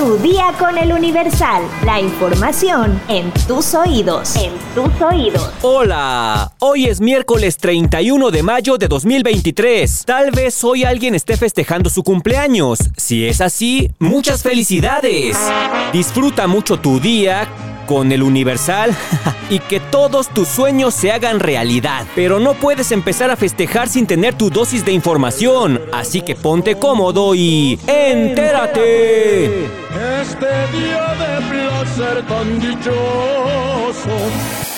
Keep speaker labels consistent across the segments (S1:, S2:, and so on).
S1: Tu día con el Universal. La información en tus oídos. En tus oídos.
S2: Hola, hoy es miércoles 31 de mayo de 2023. Tal vez hoy alguien esté festejando su cumpleaños. Si es así, muchas felicidades. Disfruta mucho tu día con el Universal y que todos tus sueños se hagan realidad. Pero no puedes empezar a festejar sin tener tu dosis de información. Así que ponte cómodo y entérate.
S3: Este día de placer tan dichoso.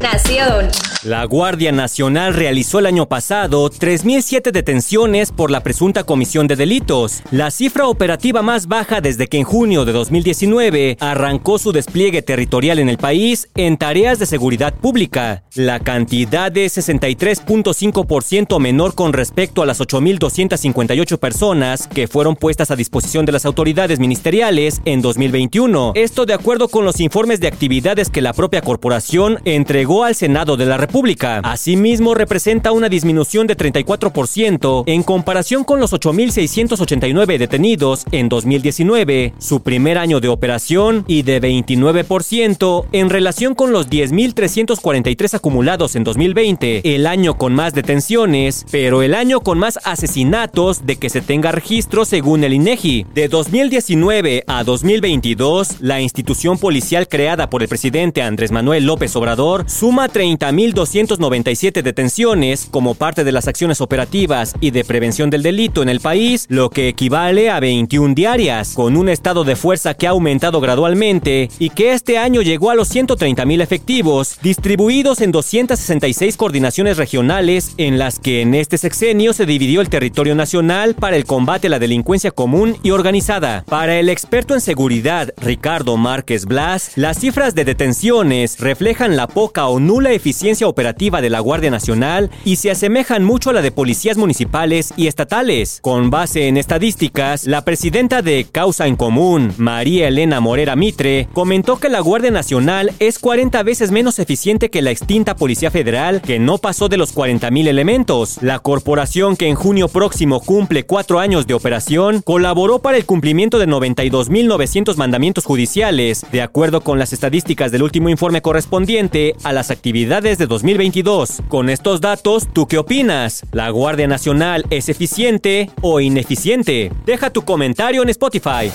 S1: Nación.
S2: La Guardia Nacional realizó el año pasado 3.007 detenciones por la presunta comisión de delitos, la cifra operativa más baja desde que en junio de 2019 arrancó su despliegue territorial en el país en tareas de seguridad pública. La cantidad es 63.5% menor con respecto a las 8.258 personas que fueron puestas a disposición de las autoridades ministeriales en 2021. Esto de acuerdo con los informes de actividades que la propia corporación entregó al Senado de la República. Asimismo, representa una disminución de 34% en comparación con los 8.689 detenidos en 2019, su primer año de operación, y de 29% en relación con los 10.343 acumulados en 2020, el año con más detenciones, pero el año con más asesinatos de que se tenga registro según el INEGI. De 2019 a 2022, la institución policial creada por el presidente Andrés Manuel López Obrador suma 30.000 297 detenciones como parte de las acciones operativas y de prevención del delito en el país, lo que equivale a 21 diarias, con un estado de fuerza que ha aumentado gradualmente y que este año llegó a los 130 mil efectivos, distribuidos en 266 coordinaciones regionales en las que en este sexenio se dividió el territorio nacional para el combate a la delincuencia común y organizada. Para el experto en seguridad Ricardo Márquez Blas, las cifras de detenciones reflejan la poca o nula eficiencia operativa de la Guardia Nacional y se asemejan mucho a la de policías municipales y estatales. Con base en estadísticas, la presidenta de Causa en Común, María Elena Morera Mitre, comentó que la Guardia Nacional es 40 veces menos eficiente que la extinta Policía Federal, que no pasó de los 40.000 elementos. La corporación que en junio próximo cumple cuatro años de operación, colaboró para el cumplimiento de 92.900 mandamientos judiciales, de acuerdo con las estadísticas del último informe correspondiente a las actividades de 2022. Con estos datos, ¿tú qué opinas? ¿La Guardia Nacional es eficiente o ineficiente? Deja tu comentario en Spotify.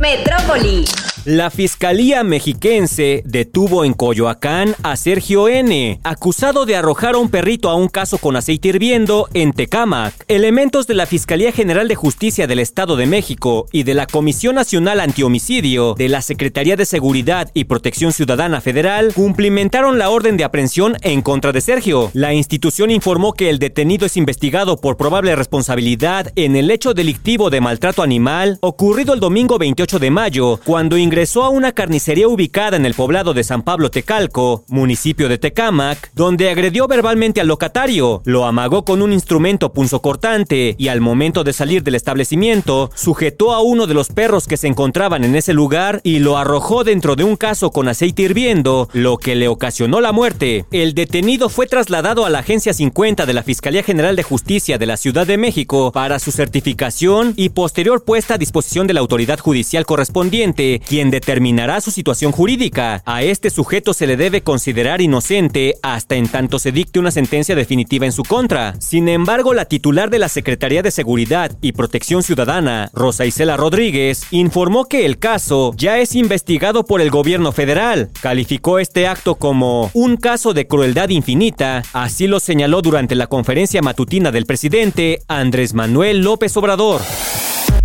S1: Metrópoli.
S2: La Fiscalía Mexiquense detuvo en Coyoacán a Sergio N., acusado de arrojar a un perrito a un caso con aceite hirviendo en Tecámac. Elementos de la Fiscalía General de Justicia del Estado de México y de la Comisión Nacional Antihomicidio de la Secretaría de Seguridad y Protección Ciudadana Federal cumplimentaron la orden de aprehensión en contra de Sergio. La institución informó que el detenido es investigado por probable responsabilidad en el hecho delictivo de maltrato animal ocurrido el domingo 28 de mayo, cuando ingresó a una carnicería ubicada en el poblado de San Pablo Tecalco, municipio de Tecámac, donde agredió verbalmente al locatario, lo amagó con un instrumento punzocortante y al momento de salir del establecimiento, sujetó a uno de los perros que se encontraban en ese lugar y lo arrojó dentro de un caso con aceite hirviendo, lo que le ocasionó la muerte. El detenido fue trasladado a la Agencia 50 de la Fiscalía General de Justicia de la Ciudad de México para su certificación y posterior puesta a disposición de la autoridad judicial correspondiente, quien determinará su situación jurídica. A este sujeto se le debe considerar inocente hasta en tanto se dicte una sentencia definitiva en su contra. Sin embargo, la titular de la Secretaría de Seguridad y Protección Ciudadana, Rosa Isela Rodríguez, informó que el caso ya es investigado por el gobierno federal. Calificó este acto como un caso de crueldad infinita, así lo señaló durante la conferencia matutina del presidente Andrés Manuel López Obrador.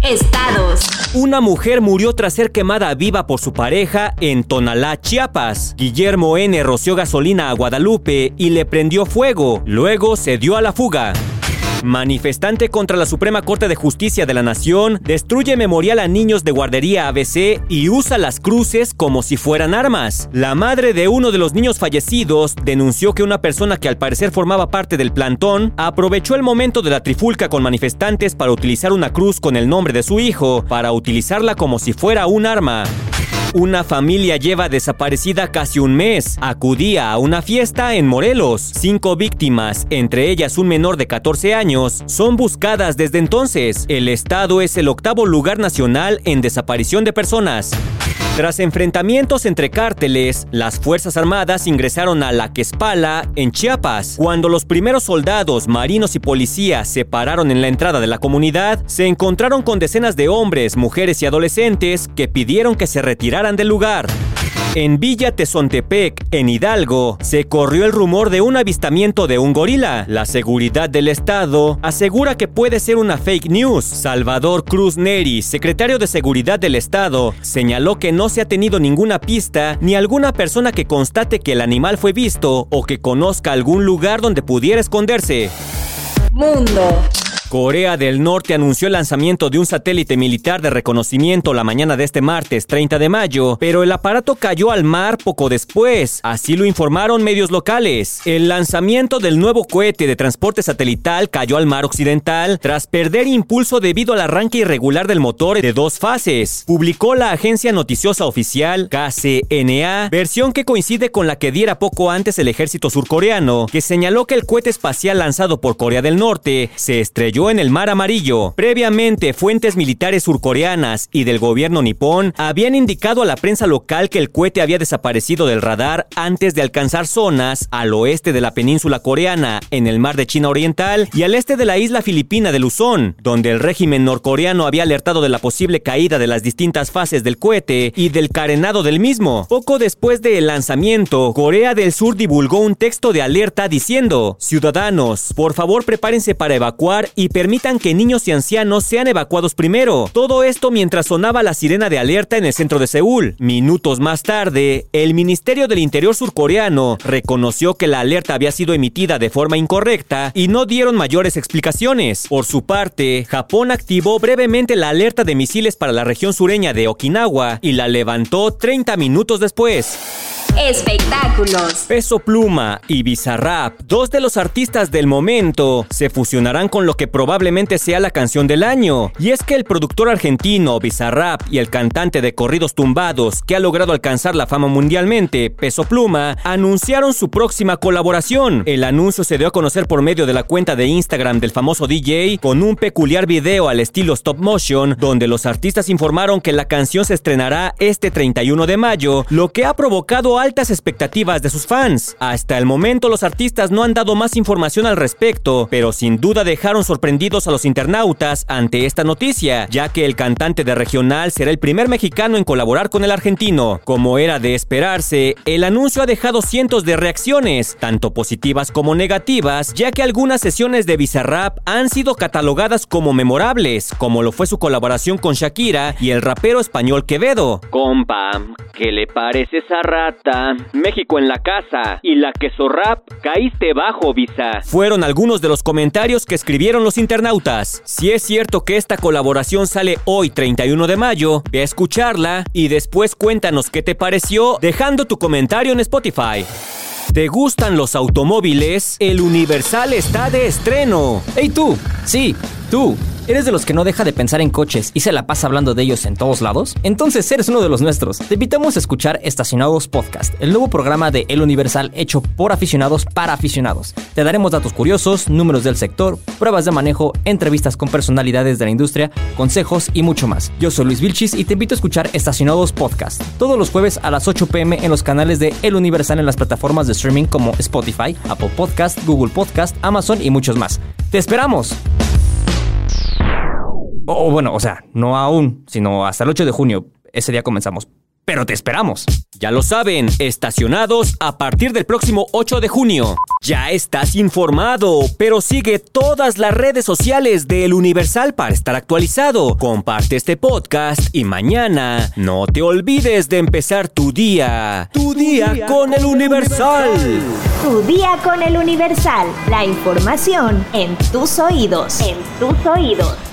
S1: Estados.
S2: Una mujer murió tras ser quemada viva por su pareja en Tonalá, Chiapas. Guillermo N. roció gasolina a Guadalupe y le prendió fuego. Luego se dio a la fuga. Manifestante contra la Suprema Corte de Justicia de la Nación, destruye memorial a niños de guardería ABC y usa las cruces como si fueran armas. La madre de uno de los niños fallecidos denunció que una persona que al parecer formaba parte del plantón aprovechó el momento de la trifulca con manifestantes para utilizar una cruz con el nombre de su hijo, para utilizarla como si fuera un arma. Una familia lleva desaparecida casi un mes. Acudía a una fiesta en Morelos. Cinco víctimas, entre ellas un menor de 14 años, son buscadas desde entonces. El estado es el octavo lugar nacional en desaparición de personas. Tras enfrentamientos entre cárteles, las Fuerzas Armadas ingresaron a La Quespala, en Chiapas. Cuando los primeros soldados, marinos y policías se pararon en la entrada de la comunidad, se encontraron con decenas de hombres, mujeres y adolescentes que pidieron que se retiraran del lugar. En Villa Tezontepec, en Hidalgo, se corrió el rumor de un avistamiento de un gorila. La seguridad del Estado asegura que puede ser una fake news. Salvador Cruz Neri, secretario de Seguridad del Estado, señaló que no se ha tenido ninguna pista ni alguna persona que constate que el animal fue visto o que conozca algún lugar donde pudiera esconderse.
S1: Mundo.
S2: Corea del Norte anunció el lanzamiento de un satélite militar de reconocimiento la mañana de este martes 30 de mayo, pero el aparato cayó al mar poco después, así lo informaron medios locales. El lanzamiento del nuevo cohete de transporte satelital cayó al mar occidental tras perder impulso debido al arranque irregular del motor de dos fases, publicó la agencia noticiosa oficial KCNA, versión que coincide con la que diera poco antes el ejército surcoreano, que señaló que el cohete espacial lanzado por Corea del Norte se estrelló en el Mar Amarillo. Previamente, fuentes militares surcoreanas y del gobierno nipón habían indicado a la prensa local que el cohete había desaparecido del radar antes de alcanzar zonas al oeste de la península coreana, en el mar de China Oriental y al este de la isla filipina de Luzón, donde el régimen norcoreano había alertado de la posible caída de las distintas fases del cohete y del carenado del mismo. Poco después del lanzamiento, Corea del Sur divulgó un texto de alerta diciendo: Ciudadanos, por favor prepárense para evacuar y permitan que niños y ancianos sean evacuados primero. Todo esto mientras sonaba la sirena de alerta en el centro de Seúl. Minutos más tarde, el Ministerio del Interior surcoreano reconoció que la alerta había sido emitida de forma incorrecta y no dieron mayores explicaciones. Por su parte, Japón activó brevemente la alerta de misiles para la región sureña de Okinawa y la levantó 30 minutos después.
S1: Espectáculos.
S2: Peso Pluma y Bizarrap, dos de los artistas del momento, se fusionarán con lo que probablemente sea la canción del año. Y es que el productor argentino Bizarrap y el cantante de corridos tumbados que ha logrado alcanzar la fama mundialmente, Peso Pluma, anunciaron su próxima colaboración. El anuncio se dio a conocer por medio de la cuenta de Instagram del famoso DJ con un peculiar video al estilo stop motion, donde los artistas informaron que la canción se estrenará este 31 de mayo, lo que ha provocado altas expectativas de sus fans. Hasta el momento los artistas no han dado más información al respecto, pero sin duda dejaron sorprendidos a los internautas ante esta noticia, ya que el cantante de regional será el primer mexicano en colaborar con el argentino. Como era de esperarse, el anuncio ha dejado cientos de reacciones, tanto positivas como negativas, ya que algunas sesiones de Bizarrap han sido catalogadas como memorables, como lo fue su colaboración con Shakira y el rapero español Quevedo. Compa, ¿qué le parece esa rata? México en la casa y la queso rap, caíste bajo, Visa. Fueron algunos de los comentarios que escribieron los internautas. Si es cierto que esta colaboración sale hoy 31 de mayo, ve a escucharla y después cuéntanos qué te pareció dejando tu comentario en Spotify. ¿Te gustan los automóviles? El Universal está de estreno.
S4: ¡Hey tú! Sí, tú. ¿Eres de los que no deja de pensar en coches y se la pasa hablando de ellos en todos lados? Entonces eres uno de los nuestros. Te invitamos a escuchar Estacionados Podcast, el nuevo programa de El Universal hecho por aficionados para aficionados. Te daremos datos curiosos, números del sector, pruebas de manejo, entrevistas con personalidades de la industria, consejos y mucho más. Yo soy Luis Vilchis y te invito a escuchar Estacionados Podcast todos los jueves a las 8 pm en los canales de El Universal en las plataformas de streaming como Spotify, Apple Podcast, Google Podcast, Amazon y muchos más. ¡Te esperamos! O bueno, o sea, no aún, sino hasta el 8 de junio. Ese día comenzamos. Pero te esperamos.
S2: Ya lo saben, estacionados a partir del próximo 8 de junio. Ya estás informado, pero sigue todas las redes sociales del Universal para estar actualizado. Comparte este podcast y mañana no te olvides de empezar tu día. Tu día, con el Universal.
S1: Tu día con el Universal. La información en tus oídos. En tus oídos.